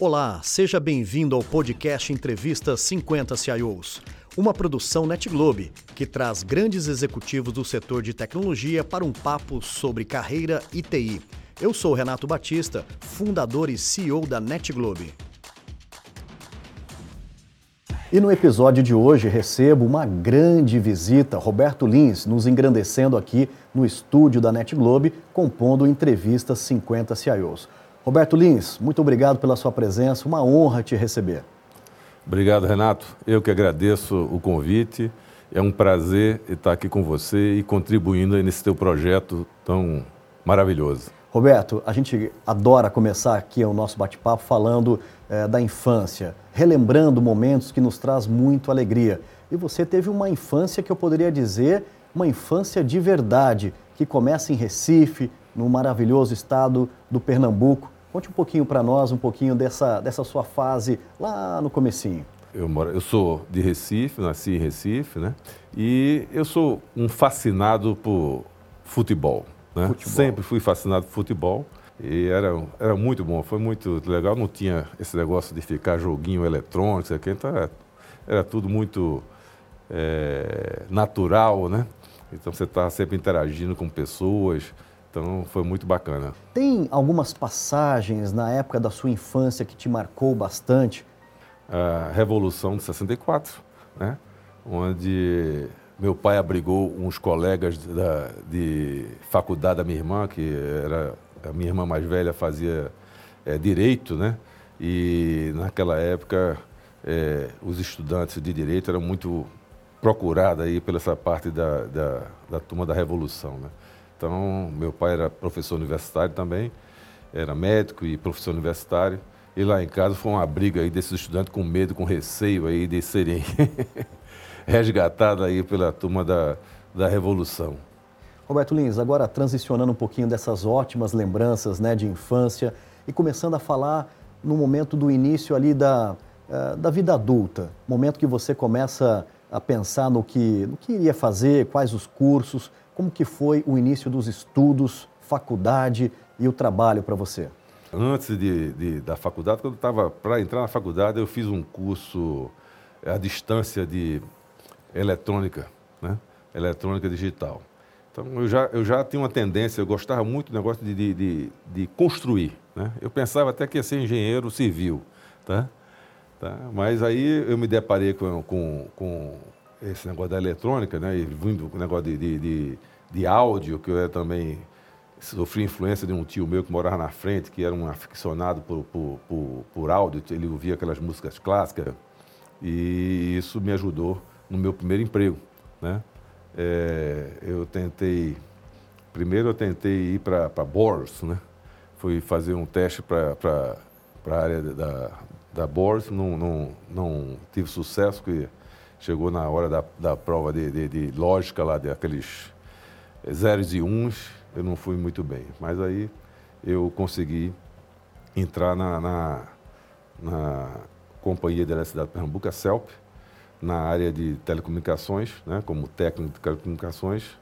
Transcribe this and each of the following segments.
Olá, seja bem-vindo ao podcast Entrevista 50 CIOs, uma produção NetGlobe que traz grandes executivos do setor de tecnologia para um papo sobre carreira e TI. Eu sou Renato Batista, fundador e CEO da NetGlobe. E no episódio de hoje recebo uma grande visita, Roberto Lins, nos engrandecendo aqui no estúdio da NetGlobe, compondo Entrevista 50 CIOs. Roberto Lins, muito obrigado pela sua presença, uma honra te receber. Obrigado, Renato. Eu que agradeço o convite. É um prazer estar aqui com você e contribuindo nesse teu projeto tão maravilhoso. Roberto, a gente adora começar aqui o nosso bate-papo falando é, da infância, relembrando momentos que nos traz muito alegria. E você teve uma infância que eu poderia dizer uma infância de verdade, que começa em Recife, no maravilhoso estado do Pernambuco. Conte um pouquinho para nós, um pouquinho dessa, dessa sua fase lá no comecinho. Eu, moro, eu sou de Recife, nasci em Recife, né? E eu sou um fascinado por futebol, né? Futebol. Sempre fui fascinado por futebol. E era, era muito bom, foi muito legal. Não tinha esse negócio de ficar joguinho eletrônico, então era, era tudo muito é, natural, né? Então você está sempre interagindo com pessoas, então foi muito bacana. Tem algumas passagens na época da sua infância que te marcou bastante? A Revolução de 64, né? onde meu pai abrigou uns colegas da, de faculdade da minha irmã, que era a minha irmã mais velha fazia é, direito, né? E naquela época é, os estudantes de direito eram muito procurados aí pela essa parte da, da, da turma da Revolução, né? Então, meu pai era professor universitário também, era médico e professor universitário. E lá em casa foi uma briga aí desses estudantes com medo, com receio aí de serem resgatados aí pela turma da, da Revolução. Roberto Lins, agora transicionando um pouquinho dessas ótimas lembranças né, de infância e começando a falar no momento do início ali da, uh, da vida adulta, momento que você começa a pensar no que, no que iria fazer, quais os cursos, como que foi o início dos estudos, faculdade e o trabalho para você? Antes de, de, da faculdade, quando estava para entrar na faculdade, eu fiz um curso à distância de eletrônica, né? eletrônica digital. Então eu já, eu já tinha uma tendência, eu gostava muito do negócio de, de, de, de construir. Né? Eu pensava até que ia ser engenheiro civil. Tá? Tá? Mas aí eu me deparei com, com, com esse negócio da eletrônica, né? E vindo com o negócio de, de, de, de, áudio, que eu também sofri influência de um tio meu que morava na frente, que era um aficionado por, por, por, por áudio, ele ouvia aquelas músicas clássicas, e isso me ajudou no meu primeiro emprego, né? É, eu tentei, primeiro eu tentei ir para Bors, né? Fui fazer um teste para a área da, da Bors, não, não, não tive sucesso, porque chegou na hora da, da prova de, de, de lógica lá, daqueles zeros e uns, eu não fui muito bem. Mas aí eu consegui entrar na, na, na Companhia de Eletricidade de Pernambuco, a CELP, na área de telecomunicações, né, como técnico de telecomunicações,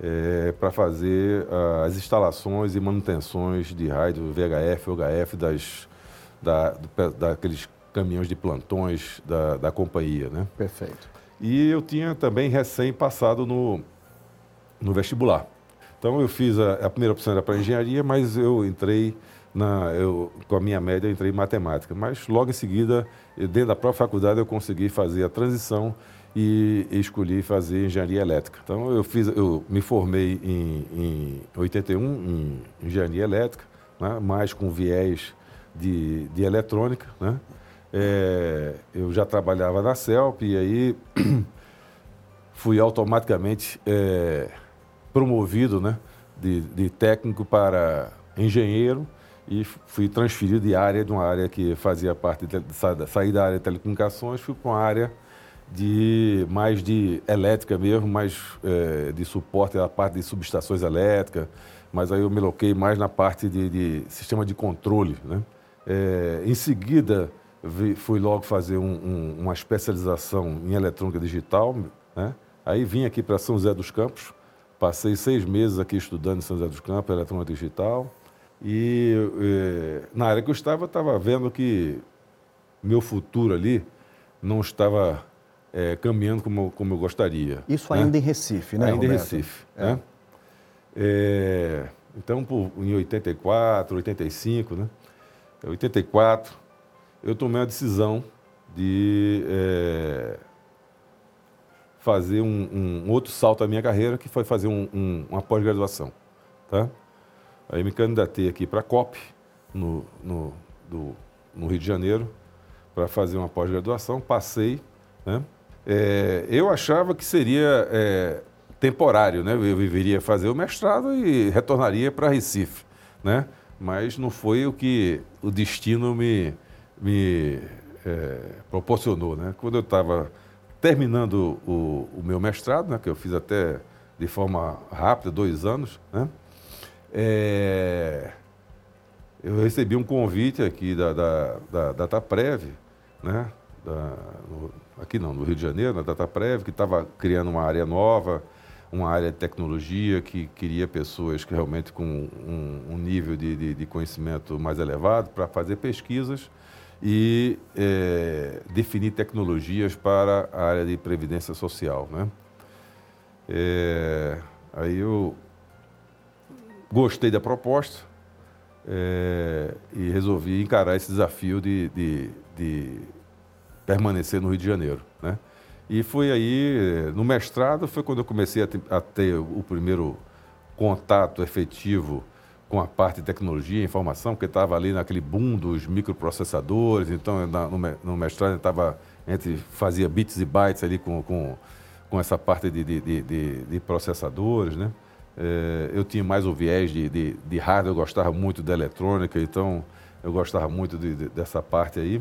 é, para fazer uh, as instalações e manutenções de rádio VHF, OHF das, da, daqueles caminhões de plantões da, da companhia. Né? Perfeito. E eu tinha também recém passado no, no vestibular. Então eu fiz a, a primeira opção era para engenharia, mas eu entrei na, eu, com a minha média, eu entrei em matemática. Mas logo em seguida, dentro da própria faculdade, eu consegui fazer a transição e, e escolhi fazer engenharia elétrica. Então eu fiz, eu me formei em, em 81 em engenharia elétrica, né, mais com viés de, de eletrônica, né? É, eu já trabalhava na CELP e aí fui automaticamente é, promovido né, de, de, técnico para engenheiro e fui transferido de área, de uma área que fazia parte, de, sair da área de telecomunicações, fui para uma área de mais de elétrica mesmo, mais é, de suporte à parte de subestações elétricas, mas aí eu me loquei mais na parte de, de sistema de controle. Né? É, em seguida, fui logo fazer um, um, uma especialização em eletrônica digital, né? Aí vim aqui para São José dos Campos, passei seis meses aqui estudando em São José dos Campos, eletrônica digital. E eh, na área que eu estava, eu estava vendo que meu futuro ali não estava é, caminhando como, como eu gostaria. Isso né? ainda em Recife, né? Ainda Roberto? em Recife. É. Né? É, então, por, em 84, 85, né? 84, eu tomei a decisão de é, fazer um, um, outro salto à minha carreira, que foi fazer um, um, uma pós-graduação. Tá? Aí me candidatei aqui para a COP, no, no, do, no Rio de Janeiro, para fazer uma pós-graduação, passei. Né? É, eu achava que seria é, temporário, né? eu viveria fazer o mestrado e retornaria para Recife. Né? Mas não foi o que o destino me, me é, proporcionou. Né? Quando eu estava terminando o, o, meu mestrado, né, que eu fiz até de forma rápida, dois anos, né, é, eu recebi um convite aqui da, da, da DataPrev, né, da, no, aqui não, no Rio de Janeiro, na DataPrev, que estava criando uma área nova, uma área de tecnologia que queria pessoas que realmente com um, um nível de, de, de, conhecimento mais elevado para fazer pesquisas e é, definir tecnologias para a área de previdência social. Né? É, aí eu gostei da proposta é, e resolvi encarar esse desafio de, de, de, permanecer no Rio de Janeiro. Né? E foi aí, no mestrado, foi quando eu comecei a ter o primeiro contato efetivo com a parte de tecnologia e informação, porque estava ali naquele boom dos microprocessadores, então na, no, mestrado estava entre fazia bits e bytes ali com, com, com essa parte de, de, de, de processadores, né? É, eu tinha mais o viés de, de, de hardware, eu gostava muito da eletrônica, então eu gostava muito de, de, dessa parte aí.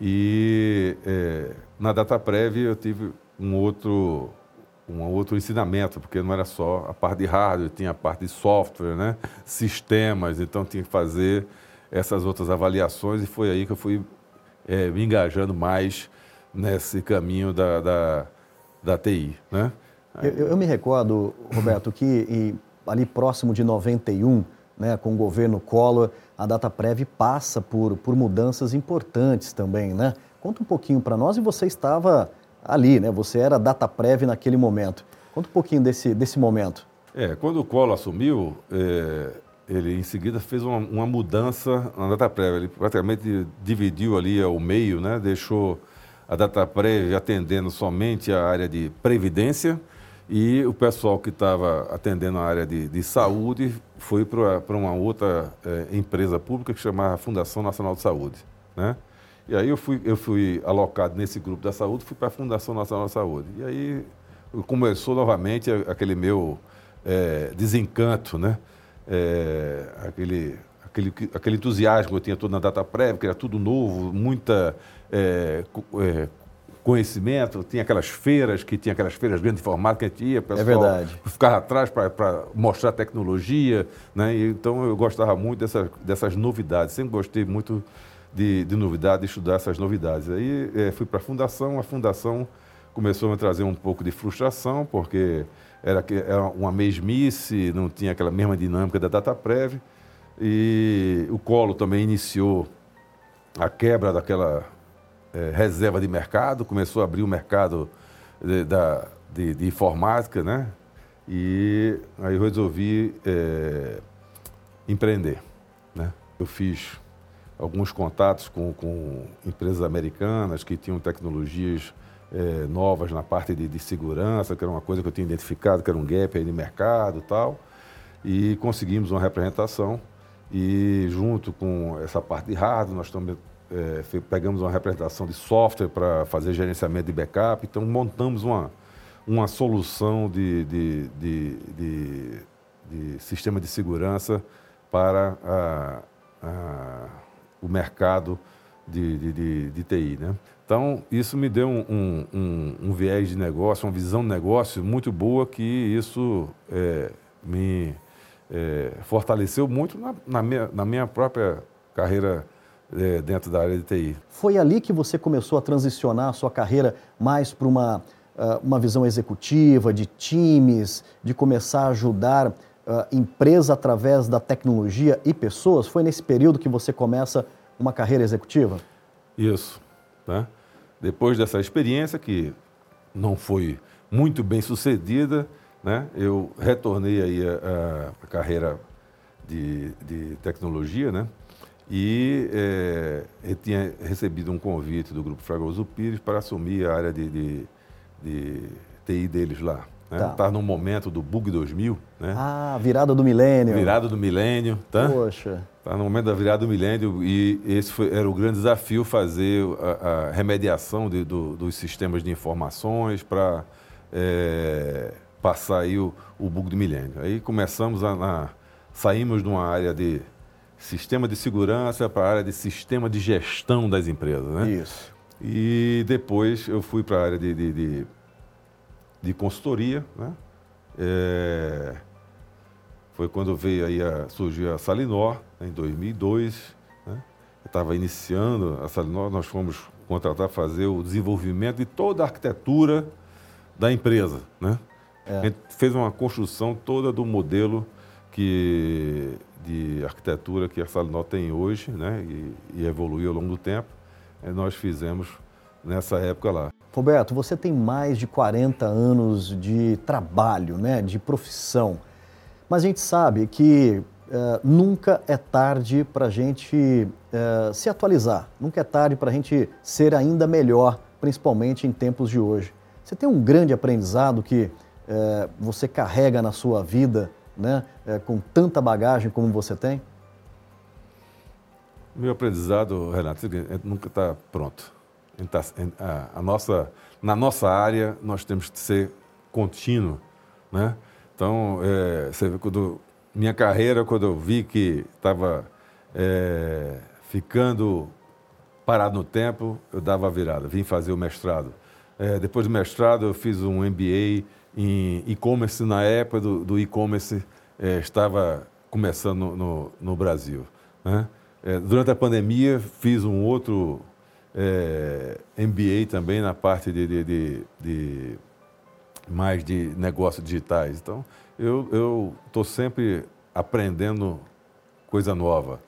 E é, na DataPrev eu tive um outro um outro ensinamento, porque não era só a parte de hardware, tinha a parte de software, né? sistemas, então tinha que fazer essas outras avaliações e foi aí que eu fui é, me engajando mais nesse caminho da, da, da TI. Né? Eu, eu, me recordo, Roberto, que e, ali próximo de 91, né, com o governo Collor, a DataPrev passa por, por mudanças importantes também. Né? Conta um pouquinho para nós e você estava ali, né? Você era data prévia naquele momento. Conta um pouquinho desse, desse momento. É, quando o Collor assumiu, é, ele em seguida fez uma, uma, mudança na data prévia. Ele praticamente dividiu ali ao meio, né? Deixou a data prévia atendendo somente a área de previdência e o pessoal que estava atendendo a área de, de saúde foi para uma outra é, empresa pública que chamava Fundação Nacional de Saúde, né? E aí eu fui, eu fui alocado nesse grupo da saúde, fui para a Fundação Nacional da Saúde. E aí começou novamente aquele meu é, desencanto, né? É, aquele, aquele, aquele entusiasmo que eu tinha todo na data prévia, que era tudo novo, muita é, é, conhecimento, tinha aquelas feiras, que tinha aquelas feiras grandes de formato que a gente ia, pessoal é verdade. ficava atrás para mostrar tecnologia, né? E, então eu gostava muito dessas, dessas novidades, sempre gostei muito de, de novidade, de estudar essas novidades. Aí é, fui para a fundação, a fundação começou a me trazer um pouco de frustração, porque era, era uma mesmice, não tinha aquela mesma dinâmica da DataPrev, e o Colo também iniciou a quebra daquela é, reserva de mercado, começou a abrir o mercado de, da, de, de informática, né? E aí eu resolvi é, empreender, né? Eu fiz alguns contatos com, com empresas americanas que tinham tecnologias é, novas na parte de, de, segurança, que era uma coisa que eu tinha identificado, que era um gap aí de mercado e tal. E conseguimos uma representação e junto com essa parte de hardware, nós também é, pegamos uma representação de software para fazer gerenciamento de backup, então montamos uma, uma solução de, de, de, de, de sistema de segurança para a, a o mercado de, de, de, de TI. Né? Então, isso me deu um, um, um, viés de negócio, uma visão de negócio muito boa, que isso é, me é, fortaleceu muito na, na, minha, na minha própria carreira é, dentro da área de TI. Foi ali que você começou a transicionar a sua carreira mais para uma, uh, uma visão executiva, de times, de começar a ajudar uh, empresa através da tecnologia e pessoas? Foi nesse período que você começa uma carreira executiva? Isso. Né? Depois dessa experiência, que não foi muito bem sucedida, né? eu retornei aí a, a carreira de, de tecnologia, né? e é, eu tinha recebido um convite do Grupo Fragoso Pires para assumir a área de, de, de TI deles lá. Né? Tá. Tá num momento do Bug 2000, né? Ah, virada do milênio. Virada do milênio, tá? Poxa. Tá no momento da virada do milênio e esse foi, era o grande desafio fazer a, a remediação de, do, dos sistemas de informações para é, passar aí o, o bug do milênio. Aí começamos a, a saímos de uma área de sistema de segurança para a área de sistema de gestão das empresas, né? Isso. E depois eu fui para a área de, de, de de consultoria, né? É, foi quando veio aí a, surgiu a Salinor, né, em 2002. Né? Estava iniciando a Salinor, nós fomos contratar fazer o desenvolvimento de toda a arquitetura da empresa. Né? É. A gente fez uma construção toda do modelo que, de arquitetura que a Salinor tem hoje né? e, e evoluiu ao longo do tempo. E nós fizemos nessa época lá. Roberto, você tem mais de 40 anos de trabalho, né, de profissão, mas a gente sabe que uh, nunca é tarde para a gente uh, se atualizar, nunca é tarde para a gente ser ainda melhor, principalmente em tempos de hoje. Você tem um grande aprendizado que uh, você carrega na sua vida, né, com tanta bagagem como você tem? Meu aprendizado, Renato, é nunca está pronto. Tá, a, nossa, na nossa área, nós temos que ser contínuo. Né? Então, é, você vê, quando, minha carreira, quando eu vi que estava é, ficando parado no tempo, eu dava a virada, vim fazer o mestrado. É, depois do mestrado, eu fiz um MBA em e-commerce. Na época do, do e-commerce, é, estava começando no, no, no Brasil. Né? É, durante a pandemia, fiz um outro é, MBA também na parte de, de, de, de, mais de negócios digitais. Então, eu estou sempre aprendendo coisa nova.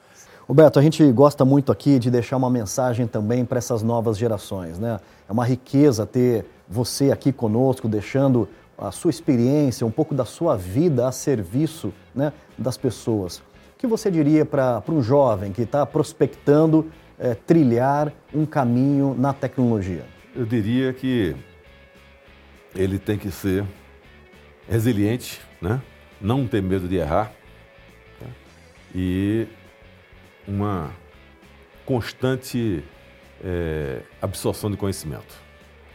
Roberto, a gente gosta muito aqui de deixar uma mensagem também para essas novas gerações, né? É uma riqueza ter você aqui conosco, deixando a sua experiência, um pouco da sua vida a serviço né, das pessoas. O que você diria para um jovem que está prospectando é, trilhar um caminho na tecnologia? Eu diria que ele tem que ser resiliente, né? não ter medo de errar tá? e uma constante é, absorção de conhecimento.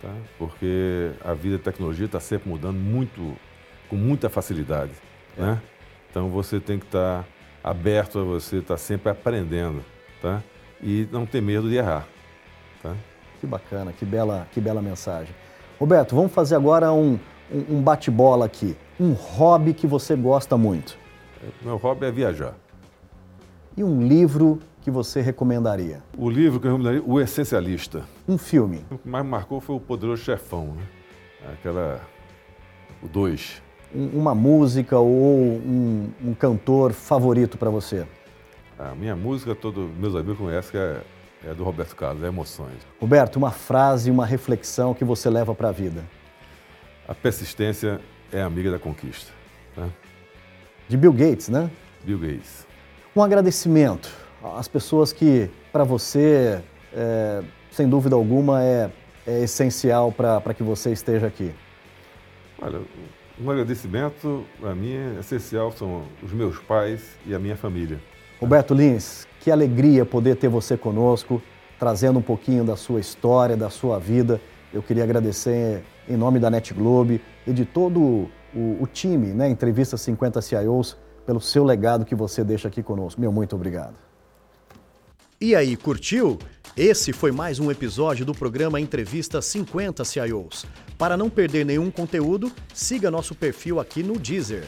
Tá? Porque a vida da tecnologia está sempre mudando muito, com muita facilidade. Né? Então você tem que estar tá aberto a você estar tá sempre aprendendo. Tá? E não ter medo de errar. Tá? Que bacana, que bela, que bela mensagem. Roberto, vamos fazer agora um, um, bate-bola aqui. Um hobby que você gosta muito. Meu hobby é viajar. E um livro que você recomendaria? O livro que eu recomendaria, O Essencialista. Um filme? O que mais marcou foi O Poderoso Chefão, né? Aquela... o 2. Um, uma música ou um, um cantor favorito para você? A minha música, todos meus amigos conhecem, que é, é do Roberto Carlos, é Emoções. Roberto, uma frase, uma reflexão que você leva para a vida. A persistência é amiga da conquista. Tá? De Bill Gates, né? Bill Gates. Um agradecimento às pessoas que, para você, é, sem dúvida alguma, é, é essencial para que você esteja aqui. Olha, um agradecimento, para mim, é essencial, são os meus pais e a minha família. Roberto Lins, que alegria poder ter você conosco, trazendo um pouquinho da sua história, da sua vida. Eu queria agradecer em nome da Net Globe e de todo o, o time, né, Entrevista 50 CIOs, pelo seu legado que você deixa aqui conosco. Meu muito obrigado. E aí, curtiu? Esse foi mais um episódio do programa Entrevista 50 CIOs. Para não perder nenhum conteúdo, siga nosso perfil aqui no Deezer.